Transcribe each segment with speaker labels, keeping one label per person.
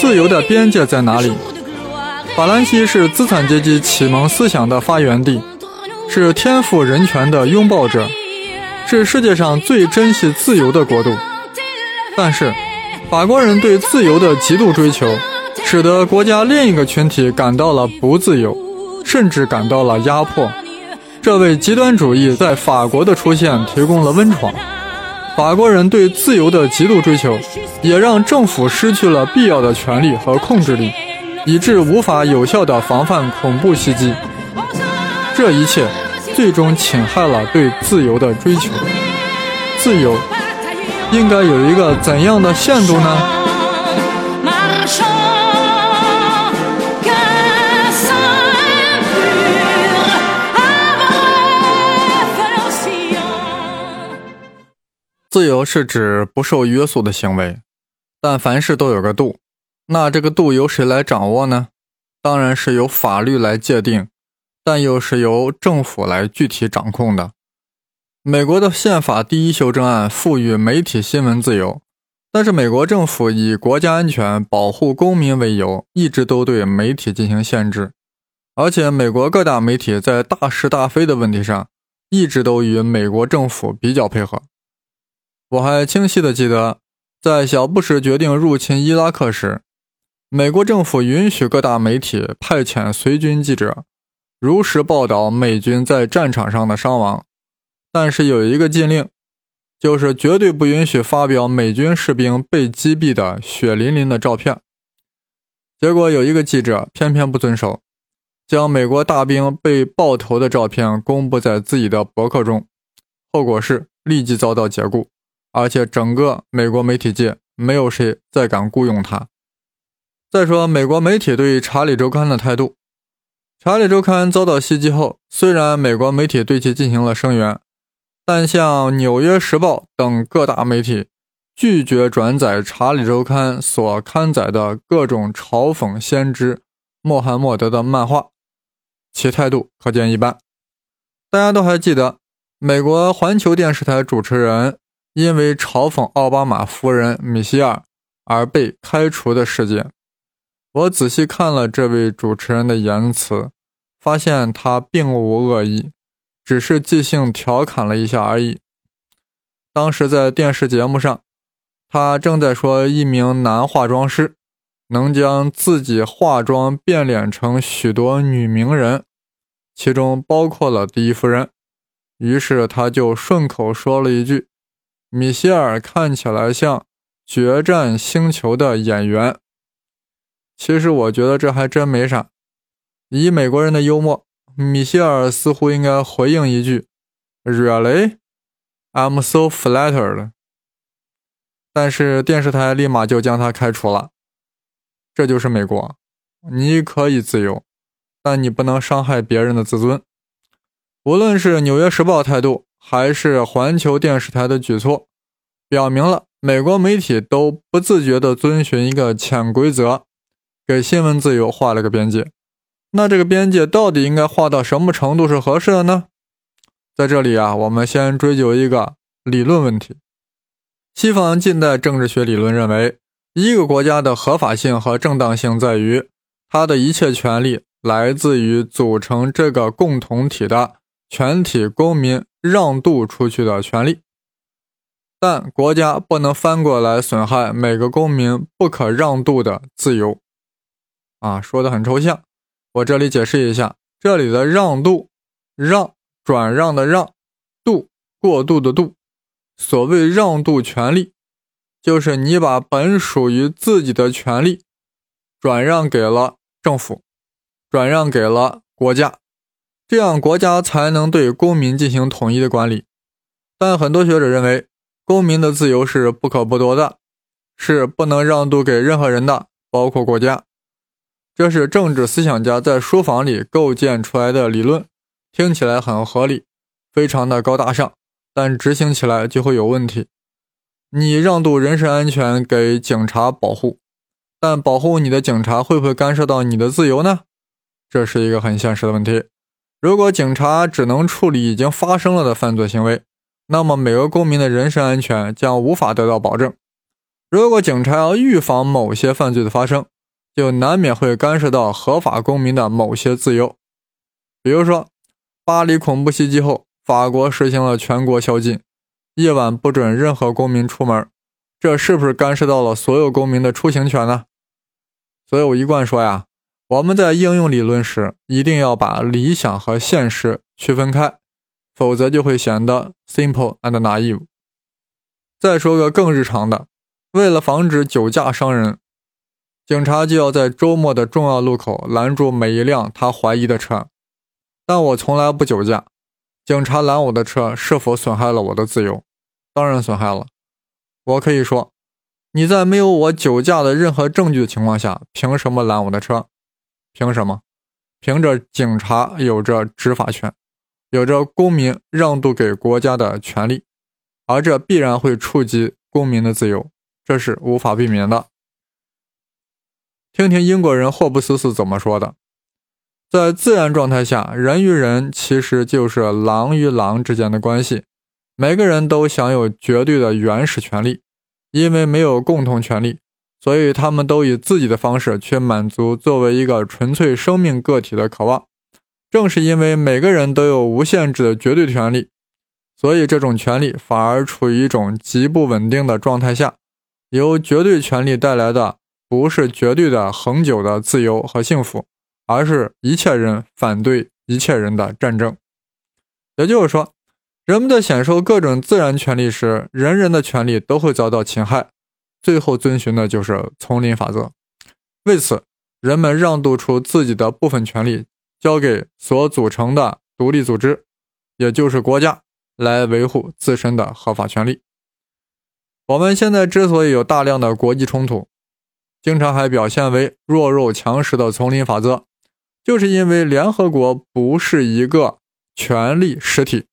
Speaker 1: 自由的边界在哪里？法兰西是资产阶级启蒙思想的发源地，是天赋人权的拥抱者，是世界上最珍惜自由的国度。但是，法国人对自由的极度追求，使得国家另一个群体感到了不自由，甚至感到了压迫。这为极端主义在法国的出现提供了温床。法国人对自由的极度追求，也让政府失去了必要的权利和控制力，以致无法有效地防范恐怖袭击。这一切最终侵害了对自由的追求。自由应该有一个怎样的限度呢？自由是指不受约束的行为，但凡事都有个度。那这个度由谁来掌握呢？当然是由法律来界定，但又是由政府来具体掌控的。美国的宪法第一修正案赋予媒体新闻自由，但是美国政府以国家安全、保护公民为由，一直都对媒体进行限制。而且，美国各大媒体在大是大非的问题上，一直都与美国政府比较配合。我还清晰地记得，在小布什决定入侵伊拉克时，美国政府允许各大媒体派遣随军记者，如实报道美军在战场上的伤亡，但是有一个禁令，就是绝对不允许发表美军士兵被击毙的血淋淋的照片。结果有一个记者偏偏不遵守，将美国大兵被爆头的照片公布在自己的博客中，后果是立即遭到解雇。而且整个美国媒体界没有谁再敢雇佣他。再说美国媒体对《查理周刊》的态度，《查理周刊》遭到袭击后，虽然美国媒体对其进行了声援，但像《纽约时报》等各大媒体拒绝转载《查理周刊》所刊载的各种嘲讽先知穆罕默德的漫画，其态度可见一斑。大家都还记得美国环球电视台主持人。因为嘲讽奥巴马夫人米歇尔而被开除的事件，我仔细看了这位主持人的言辞，发现他并无恶意，只是即兴调侃了一下而已。当时在电视节目上，他正在说一名男化妆师能将自己化妆变脸成许多女名人，其中包括了第一夫人，于是他就顺口说了一句。米歇尔看起来像《决战星球》的演员。其实我觉得这还真没啥。以美国人的幽默，米歇尔似乎应该回应一句：“Really? I'm so flattered。”但是电视台立马就将他开除了。这就是美国，你可以自由，但你不能伤害别人的自尊。无论是《纽约时报》态度。还是环球电视台的举措，表明了美国媒体都不自觉地遵循一个潜规则，给新闻自由画了个边界。那这个边界到底应该画到什么程度是合适的呢？在这里啊，我们先追究一个理论问题。西方近代政治学理论认为，一个国家的合法性和正当性在于，它的一切权利来自于组成这个共同体的全体公民。让渡出去的权利，但国家不能翻过来损害每个公民不可让渡的自由。啊，说的很抽象，我这里解释一下，这里的让渡，让转让的让，渡过渡的渡。所谓让渡权利，就是你把本属于自己的权利转让给了政府，转让给了国家。这样国家才能对公民进行统一的管理，但很多学者认为，公民的自由是不可剥夺的，是不能让渡给任何人的，包括国家。这是政治思想家在书房里构建出来的理论，听起来很合理，非常的高大上，但执行起来就会有问题。你让渡人身安全给警察保护，但保护你的警察会不会干涉到你的自由呢？这是一个很现实的问题。如果警察只能处理已经发生了的犯罪行为，那么每个公民的人身安全将无法得到保证。如果警察要预防某些犯罪的发生，就难免会干涉到合法公民的某些自由。比如说，巴黎恐怖袭击后，法国实行了全国宵禁，夜晚不准任何公民出门，这是不是干涉到了所有公民的出行权呢？所以我一贯说呀，我们在应用理论时，一定要把理想和现实区分开，否则就会显得 simple and naive。再说个更日常的。为了防止酒驾伤人，警察就要在周末的重要路口拦住每一辆他怀疑的车。但我从来不酒驾，警察拦我的车是否损害了我的自由？当然损害了。我可以说，你在没有我酒驾的任何证据的情况下，凭什么拦我的车？凭什么？凭着警察有着执法权，有着公民让渡给国家的权利，而这必然会触及公民的自由。这是无法避免的。听听英国人霍布斯是怎么说的：在自然状态下，人与人其实就是狼与狼之间的关系。每个人都享有绝对的原始权利，因为没有共同权利，所以他们都以自己的方式去满足作为一个纯粹生命个体的渴望。正是因为每个人都有无限制的绝对权利，所以这种权利反而处于一种极不稳定的状态下。由绝对权利带来的不是绝对的恒久的自由和幸福，而是一切人反对一切人的战争。也就是说，人们在享受各种自然权利时，人人的权利都会遭到侵害。最后遵循的就是丛林法则。为此，人们让渡出自己的部分权利，交给所组成的独立组织，也就是国家，来维护自身的合法权利。我们现在之所以有大量的国际冲突，经常还表现为弱肉强食的丛林法则，就是因为联合国不是一个权力实体。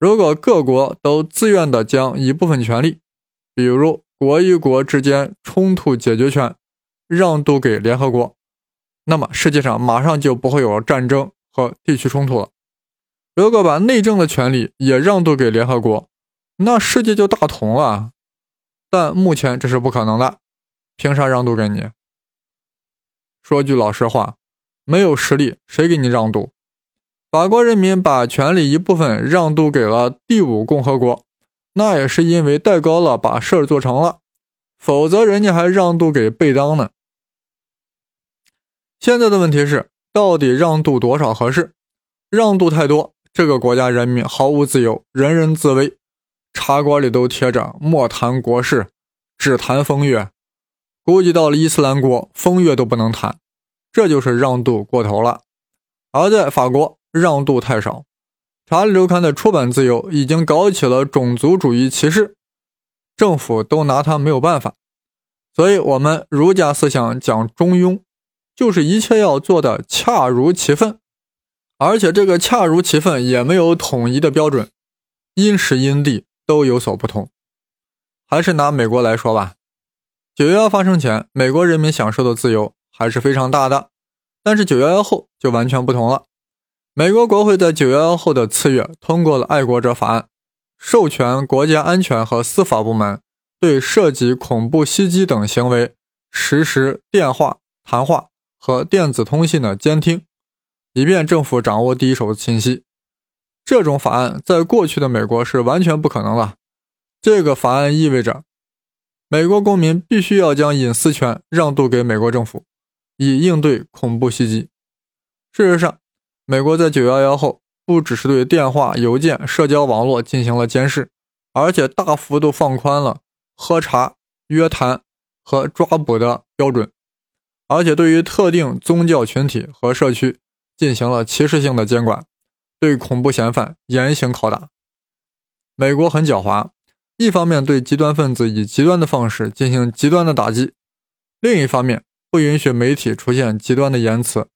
Speaker 1: 如果各国都自愿地将一部分权利，比如国与国之间冲突解决权，让渡给联合国，那么世界上马上就不会有战争和地区冲突了。如果把内政的权利也让渡给联合国，那世界就大同了。但目前这是不可能的，凭啥让渡给你？说句老实话，没有实力，谁给你让渡？法国人民把权力一部分让渡给了第五共和国，那也是因为戴高乐把事儿做成了，否则人家还让渡给贝当呢。现在的问题是，到底让渡多少合适？让渡太多，这个国家人民毫无自由，人人自危。茶馆里都贴着“莫谈国事，只谈风月”，估计到了伊斯兰国，风月都不能谈，这就是让渡过头了。而在法国，让渡太少，《查理周刊》的出版自由已经搞起了种族主义歧视，政府都拿他没有办法。所以，我们儒家思想讲中庸，就是一切要做的恰如其分，而且这个恰如其分也没有统一的标准，因时因地。都有所不同，还是拿美国来说吧。九幺幺发生前，美国人民享受的自由还是非常大的，但是九幺幺后就完全不同了。美国国会在九幺幺后的次月通过了《爱国者法案》，授权国家安全和司法部门对涉及恐怖袭击等行为实施电话、谈话和电子通信的监听，以便政府掌握第一手信息。这种法案在过去的美国是完全不可能的。这个法案意味着，美国公民必须要将隐私权让渡给美国政府，以应对恐怖袭击。事实上，美国在九幺幺后，不只是对电话、邮件、社交网络进行了监视，而且大幅度放宽了喝茶、约谈和抓捕的标准，而且对于特定宗教群体和社区进行了歧视性的监管。对恐怖嫌犯严刑拷打。美国很狡猾，一方面对极端分子以极端的方式进行极端的打击，另一方面不允许媒体出现极端的言辞，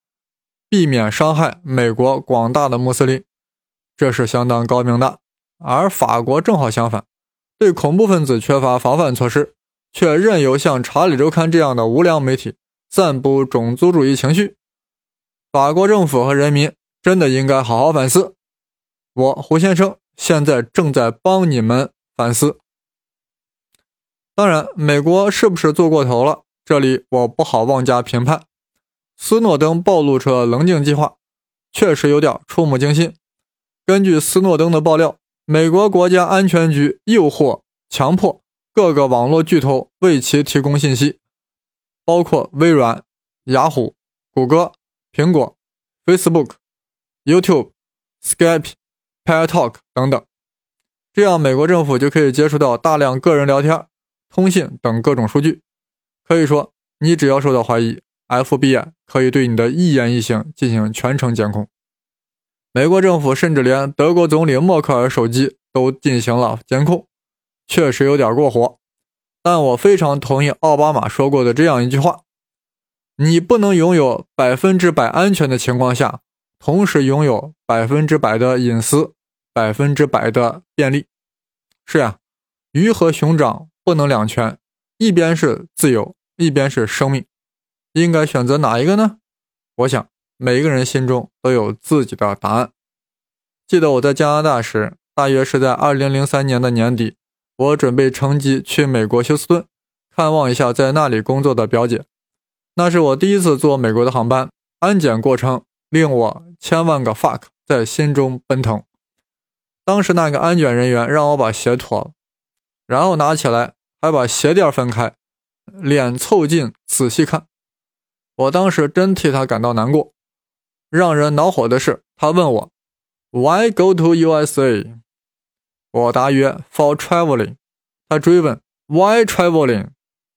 Speaker 1: 避免伤害美国广大的穆斯林，这是相当高明的。而法国正好相反，对恐怖分子缺乏防范措施，却任由像《查理周刊》这样的无良媒体散布种族主义情绪。法国政府和人民。真的应该好好反思。我胡先生现在正在帮你们反思。当然，美国是不是做过头了？这里我不好妄加评判。斯诺登暴露出了棱镜计划，确实有点触目惊心。根据斯诺登的爆料，美国国家安全局诱惑、强迫各个网络巨头为其提供信息，包括微软、雅虎、谷歌、苹果、Facebook、YouTube、Skype、PalTalk 等等。这样，美国政府就可以接触到大量个人聊天、通信等各种数据。可以说，你只要受到怀疑，FBI 可以对你的一言一行进行全程监控。美国政府甚至连德国总理默克尔手机都进行了监控，确实有点过火。但我非常同意奥巴马说过的这样一句话：你不能拥有百分之百安全的情况下，同时拥有百分之百的隐私、百分之百的便利。是呀，鱼和熊掌不能两全，一边是自由，一边是生命，应该选择哪一个呢？我想。每一个人心中都有自己的答案。记得我在加拿大时，大约是在2003年的年底，我准备乘机去美国休斯顿看望一下在那里工作的表姐。那是我第一次坐美国的航班，安检过程令我千万个 fuck 在心中奔腾。当时那个安检人员让我把鞋脱了，然后拿起来还把鞋垫分开，脸凑近仔细看。我当时真替他感到难过。让人恼火的是，他问我，Why go to USA？我答曰，For traveling。他追问，Why traveling？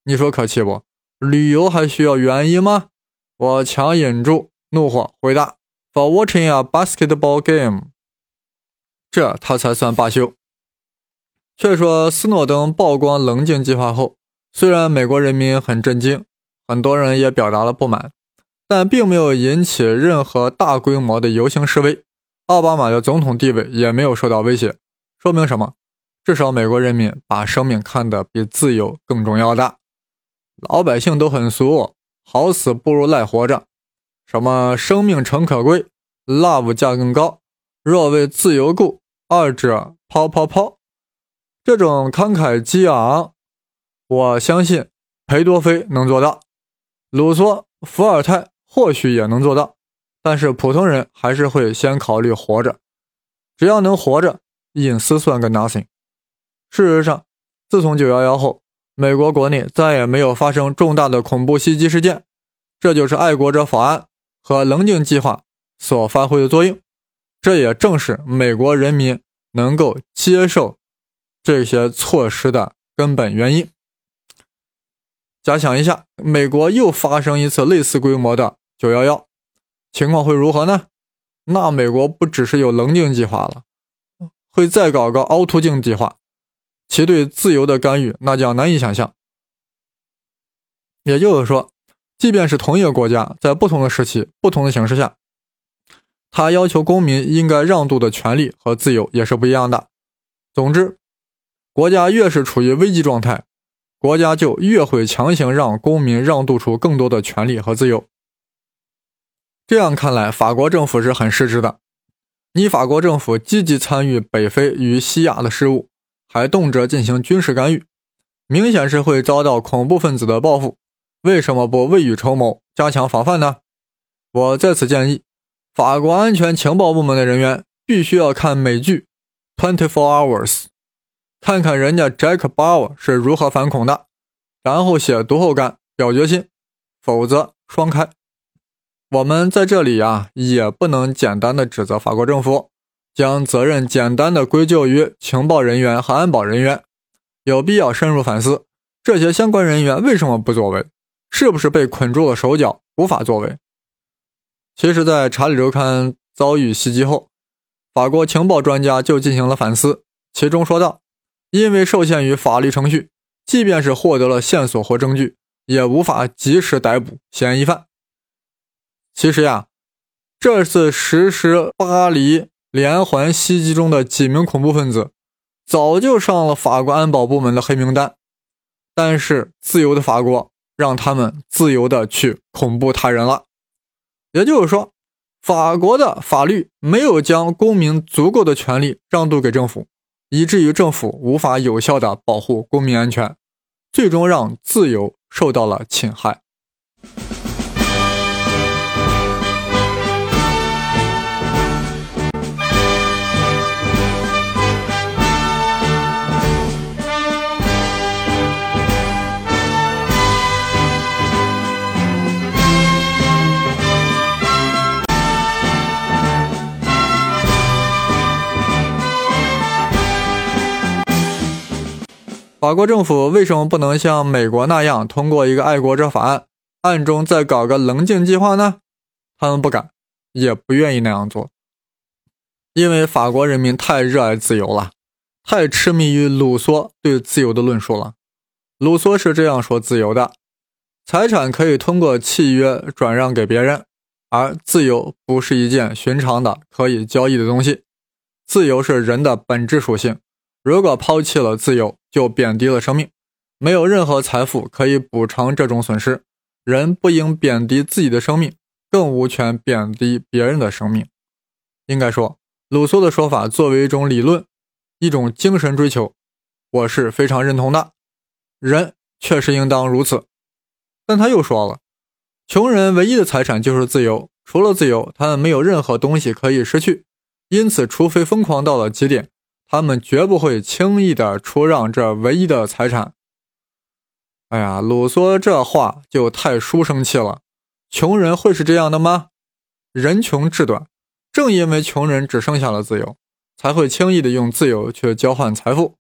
Speaker 1: 你说可气不？旅游还需要原因吗？我强忍住怒火回答，For watching a basketball game。这他才算罢休。却说斯诺登曝光棱镜计划后，虽然美国人民很震惊，很多人也表达了不满。但并没有引起任何大规模的游行示威，奥巴马的总统地位也没有受到威胁，说明什么？至少美国人民把生命看得比自由更重要的。老百姓都很俗，好死不如赖活着。什么生命诚可贵，love 价更高，若为自由故，二者抛抛抛。这种慷慨激昂，我相信裴多菲能做到，卢梭、伏尔泰。或许也能做到，但是普通人还是会先考虑活着。只要能活着，隐私算个 nothing。事实上，自从九幺幺后，美国国内再也没有发生重大的恐怖袭击事件，这就是爱国者法案和棱镜计划所发挥的作用。这也正是美国人民能够接受这些措施的根本原因。假想一下，美国又发生一次类似规模的。九幺幺，情况会如何呢？那美国不只是有棱镜计划了，会再搞个凹凸镜计划，其对自由的干预那将难以想象。也就是说，即便是同一个国家，在不同的时期、不同的形势下，他要求公民应该让渡的权利和自由也是不一样的。总之，国家越是处于危机状态，国家就越会强行让公民让渡出更多的权利和自由。这样看来，法国政府是很失职的。你法国政府积极参与北非与西亚的事务，还动辄进行军事干预，明显是会遭到恐怖分子的报复。为什么不未雨绸缪，加强防范呢？我在此建议，法国安全情报部门的人员必须要看美剧《Twenty Four Hours》，看看人家 Jack Bauer 是如何反恐的，然后写读后感、表决心，否则双开。我们在这里呀，也不能简单的指责法国政府，将责任简单的归咎于情报人员和安保人员，有必要深入反思这些相关人员为什么不作为，是不是被捆住了手脚无法作为？其实，在查理周刊遭遇袭击后，法国情报专家就进行了反思，其中说道：“因为受限于法律程序，即便是获得了线索或证据，也无法及时逮捕嫌疑犯。”其实呀，这次实施巴黎连环袭击中的几名恐怖分子，早就上了法国安保部门的黑名单。但是，自由的法国让他们自由的去恐怖他人了。也就是说，法国的法律没有将公民足够的权利让渡给政府，以至于政府无法有效的保护公民安全。最终让自由受到了侵害。法国政府为什么不能像美国那样通过一个爱国者法案，暗中再搞个棱镜计划呢？他们不敢，也不愿意那样做，因为法国人民太热爱自由了，太痴迷于卢梭对自由的论述了。卢梭是这样说自由的：财产可以通过契约转让给别人，而自由不是一件寻常的可以交易的东西。自由是人的本质属性。如果抛弃了自由，就贬低了生命。没有任何财富可以补偿这种损失。人不应贬低自己的生命，更无权贬低别人的生命。应该说，鲁梭的说法作为一种理论，一种精神追求，我是非常认同的。人确实应当如此。但他又说了，穷人唯一的财产就是自由，除了自由，他们没有任何东西可以失去。因此，除非疯狂到了极点。他们绝不会轻易的出让这唯一的财产。哎呀，鲁梭这话就太书生气了。穷人会是这样的吗？人穷志短，正因为穷人只剩下了自由，才会轻易的用自由去交换财富。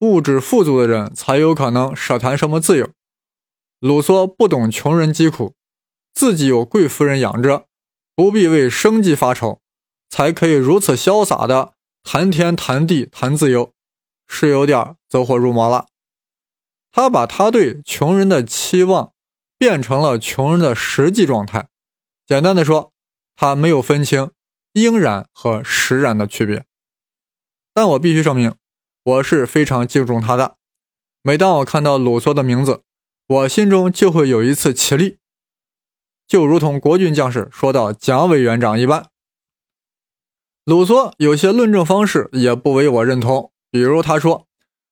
Speaker 1: 物质富足的人才有可能奢谈什么自由。鲁梭不懂穷人疾苦，自己有贵夫人养着，不必为生计发愁，才可以如此潇洒的。谈天谈地谈自由，是有点走火入魔了。他把他对穷人的期望变成了穷人的实际状态。简单的说，他没有分清应然和实然的区别。但我必须声明，我是非常敬重他的。每当我看到鲁梭的名字，我心中就会有一次起立，就如同国军将士说到蒋委员长一般。鲁梭有些论证方式也不为我认同，比如他说，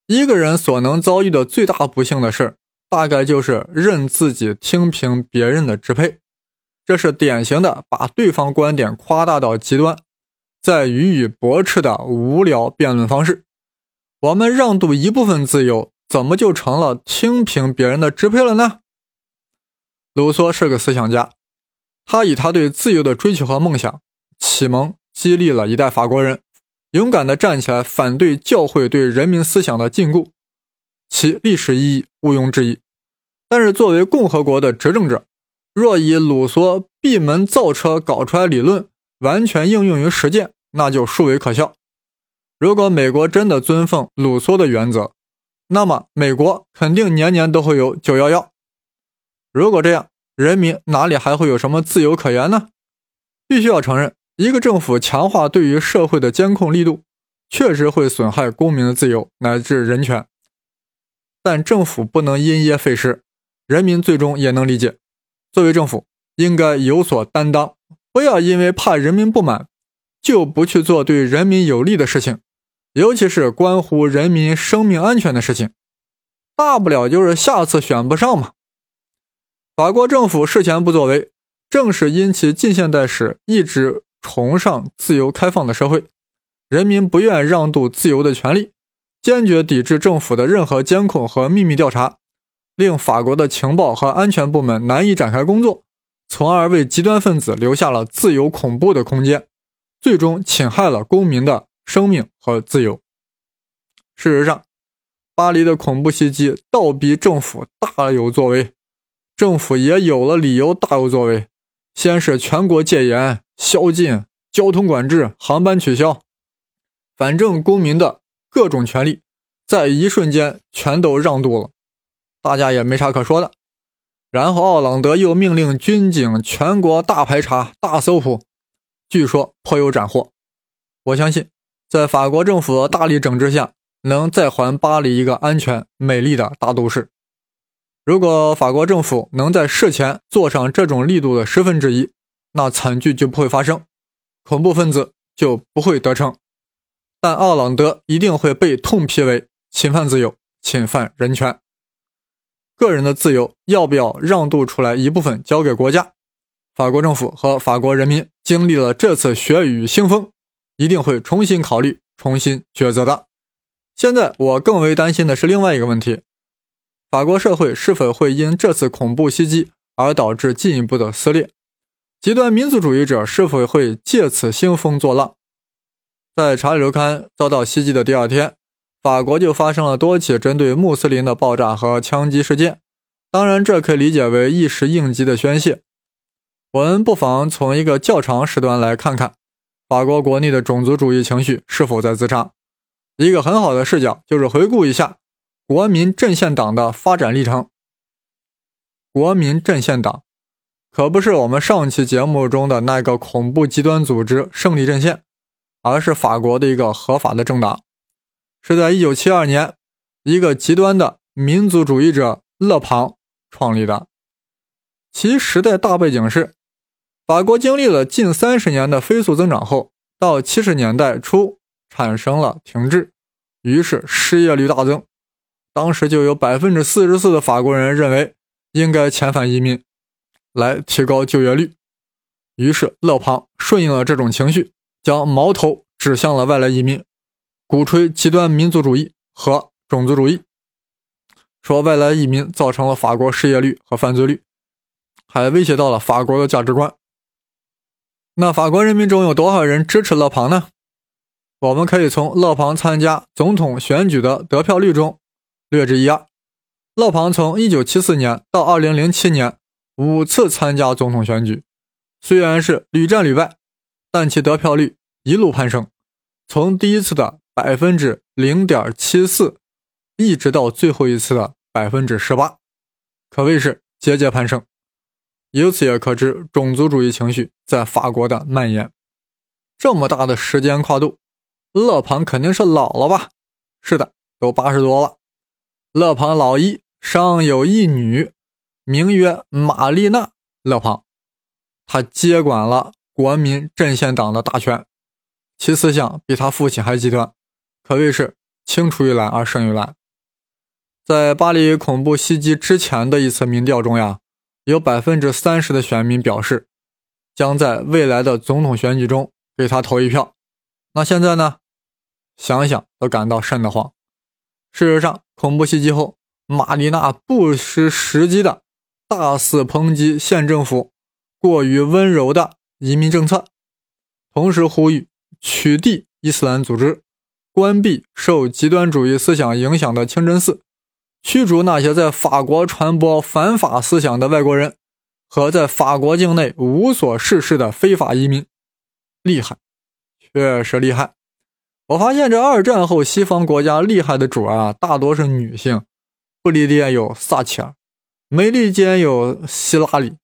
Speaker 1: 一个人所能遭遇的最大不幸的事，大概就是任自己听凭别人的支配。这是典型的把对方观点夸大到极端，在予以驳斥的无聊辩论方式。我们让渡一部分自由，怎么就成了听凭别人的支配了呢？鲁梭是个思想家，他以他对自由的追求和梦想启蒙。激励了一代法国人勇敢地站起来反对教会对人民思想的禁锢，其历史意义毋庸置疑。但是，作为共和国的执政者，若以鲁梭闭门造车搞出来理论完全应用于实践，那就殊为可笑。如果美国真的尊奉鲁梭的原则，那么美国肯定年年都会有九幺幺。如果这样，人民哪里还会有什么自由可言呢？必须要承认。一个政府强化对于社会的监控力度，确实会损害公民的自由乃至人权。但政府不能因噎废食，人民最终也能理解。作为政府，应该有所担当，不要因为怕人民不满，就不去做对人民有利的事情，尤其是关乎人民生命安全的事情。大不了就是下次选不上嘛。法国政府事前不作为，正是因其近现代史一直。崇尚自由开放的社会，人民不愿让渡自由的权利，坚决抵制政府的任何监控和秘密调查，令法国的情报和安全部门难以展开工作，从而为极端分子留下了自由恐怖的空间，最终侵害了公民的生命和自由。事实上，巴黎的恐怖袭击倒逼政府大有作为，政府也有了理由大有作为，先是全国戒严。宵禁、交通管制、航班取消，反正公民的各种权利在一瞬间全都让渡了，大家也没啥可说的。然后奥朗德又命令军警全国大排查、大搜捕，据说颇有斩获。我相信，在法国政府的大力整治下，能再还巴黎一个安全、美丽的大都市。如果法国政府能在事前做上这种力度的十分之一。那惨剧就不会发生，恐怖分子就不会得逞，但奥朗德一定会被痛批为侵犯自由、侵犯人权。个人的自由要不要让渡出来一部分交给国家？法国政府和法国人民经历了这次血雨腥风，一定会重新考虑、重新抉择的。现在我更为担心的是另外一个问题：法国社会是否会因这次恐怖袭击而导致进一步的撕裂？极端民族主义者是否会借此兴风作浪？在查理周刊遭到袭击的第二天，法国就发生了多起针对穆斯林的爆炸和枪击事件。当然，这可以理解为一时应急的宣泄。我们不妨从一个较长时段来看看法国国内的种族主义情绪是否在滋长。一个很好的视角就是回顾一下国民阵线党的发展历程。国民阵线党可不是我们上期节目中的那个恐怖极端组织胜利阵线，而是法国的一个合法的政党，是在1972年一个极端的民族主义者勒庞创立的。其时代大背景是。法国经历了近三十年的飞速增长后，到七十年代初产生了停滞，于是失业率大增。当时就有百分之四十四的法国人认为应该遣返移民，来提高就业率。于是勒庞顺应了这种情绪，将矛头指向了外来移民，鼓吹极端民族主义和种族主义，说外来移民造成了法国失业率和犯罪率，还威胁到了法国的价值观。那法国人民中有多少人支持勒庞呢？我们可以从勒庞参加总统选举的得票率中略知一二。勒庞从1974年到2007年五次参加总统选举，虽然是屡战屡败，但其得票率一路攀升，从第一次的百分之零点七四，一直到最后一次的百分之十八，可谓是节节攀升。由此也可知，种族主义情绪在法国的蔓延。这么大的时间跨度，勒庞肯定是老了吧？是的，都八十多了。勒庞老一尚有一女，名曰玛丽娜·勒庞，她接管了国民阵线党的大权，其思想比他父亲还极端，可谓是青出于蓝而胜于蓝。在巴黎恐怖袭击之前的一次民调中呀。有百分之三十的选民表示，将在未来的总统选举中给他投一票。那现在呢？想想都感到瘆得慌。事实上，恐怖袭击后，玛丽娜不失时机的大肆抨击县政府过于温柔的移民政策，同时呼吁取缔伊斯兰组织，关闭受极端主义思想影响的清真寺。驱逐那些在法国传播反法思想的外国人和在法国境内无所事事的非法移民，厉害，确实厉害。我发现这二战后西方国家厉害的主啊，大多是女性。不列颠有撒切尔，美利坚有希拉里，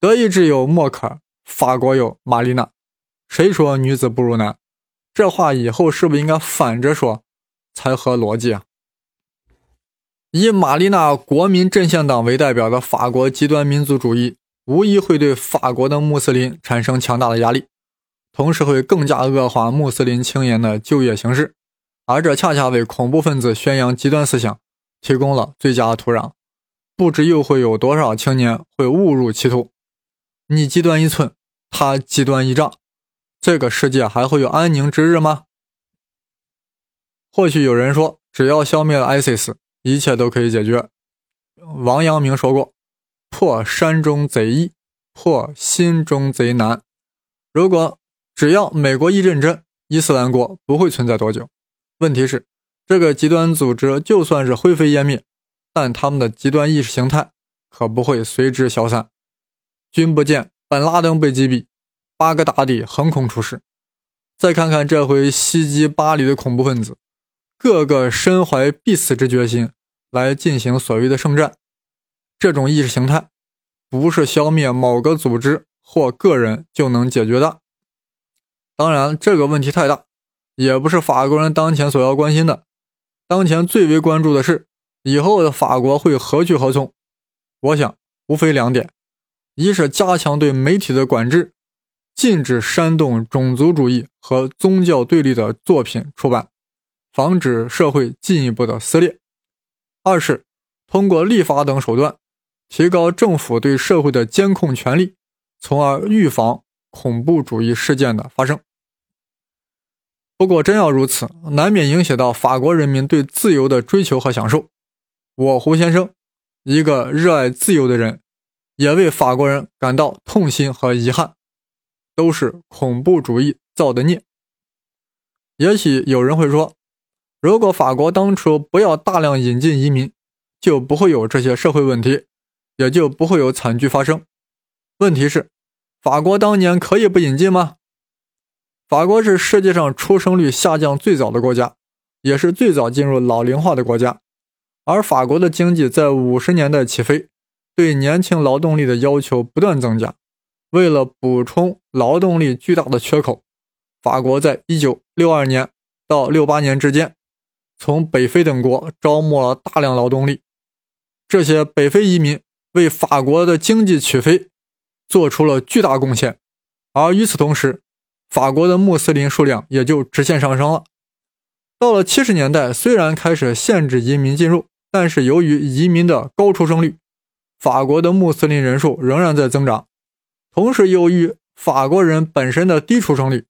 Speaker 1: 德意志有默克尔，法国有玛丽娜。谁说女子不如男？这话以后是不是应该反着说，才合逻辑啊？以玛丽娜国民阵线党为代表的法国极端民族主义，无疑会对法国的穆斯林产生强大的压力，同时会更加恶化穆斯林青年的就业形势，而这恰恰为恐怖分子宣扬极端思想提供了最佳土壤。不知又会有多少青年会误入歧途？你极端一寸，他极端一丈，这个世界还会有安宁之日吗？或许有人说，只要消灭了 ISIS。一切都可以解决。王阳明说过：“破山中贼易，破心中贼难。”如果只要美国一认真，伊斯兰国不会存在多久。问题是，这个极端组织就算是灰飞烟灭，但他们的极端意识形态可不会随之消散。君不见本拉登被击毙，巴格达底横空出世。再看看这回袭击巴黎的恐怖分子。个个身怀必死之决心来进行所谓的圣战，这种意识形态不是消灭某个组织或个人就能解决的。当然，这个问题太大，也不是法国人当前所要关心的。当前最为关注的是，以后的法国会何去何从？我想，无非两点：一是加强对媒体的管制，禁止煽动种族主义和宗教对立的作品出版。防止社会进一步的撕裂。二是通过立法等手段，提高政府对社会的监控权力，从而预防恐怖主义事件的发生。不过，真要如此，难免影响到法国人民对自由的追求和享受。我胡先生，一个热爱自由的人，也为法国人感到痛心和遗憾，都是恐怖主义造的孽。也许有人会说，如果法国当初不要大量引进移民，就不会有这些社会问题，也就不会有惨剧发生。问题是，法国当年可以不引进吗？法国是世界上出生率下降最早的国家，也是最早进入老龄化的国家。而法国的经济在五十年代起飞，对年轻劳动力的要求不断增加。为了补充劳动力巨大的缺口，法国在一九六二年到六八年之间，从北非等国招募了大量劳动力。这些北非移民为法国的经济起飞做出了巨大贡献。而与此同时，法国的穆斯林数量也就直线上升了。到了七十年代，虽然开始限制移民进入，但是由于移民的高出生率，法国的穆斯林人数仍然在增长。同时，由于法国人本身的低出生率，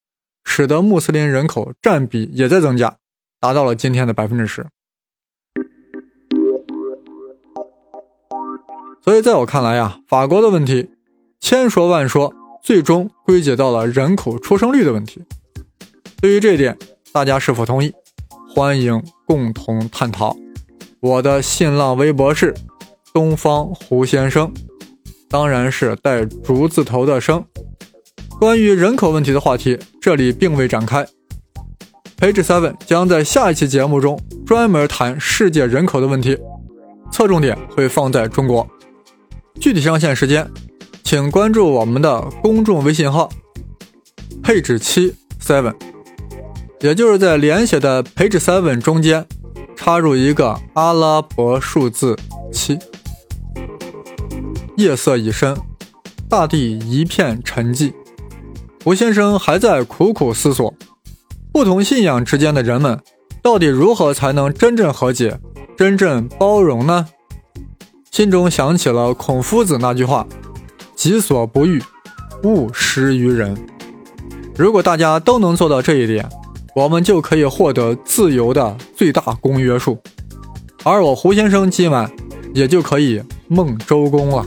Speaker 1: 使得穆斯林人口占比也在增加，达到了今天的百分之十。所以，在我看来呀，法国的问题千说万说。最终归结到了人口出生率的问题。对于这一点，大家是否同意？欢迎共同探讨。我的新浪微博是东方胡先生，当然是带竹字头的生。关于人口问题的话题，这里并未展开。Page Seven 将在下一期节目中专门谈世界人口的问题，侧重点会放在中国。具体上线时间。请关注我们的公众微信号“配置七 seven”，也就是在连写的 “page seven” 中间插入一个阿拉伯数字七。夜色已深，大地一片沉寂。胡先生还在苦苦思索：不同信仰之间的人们，到底如何才能真正和解、真正包容呢？心中想起了孔夫子那句话。己所不欲，勿施于人。如果大家都能做到这一点，我们就可以获得自由的最大公约数，而我胡先生今晚也就可以梦周公了。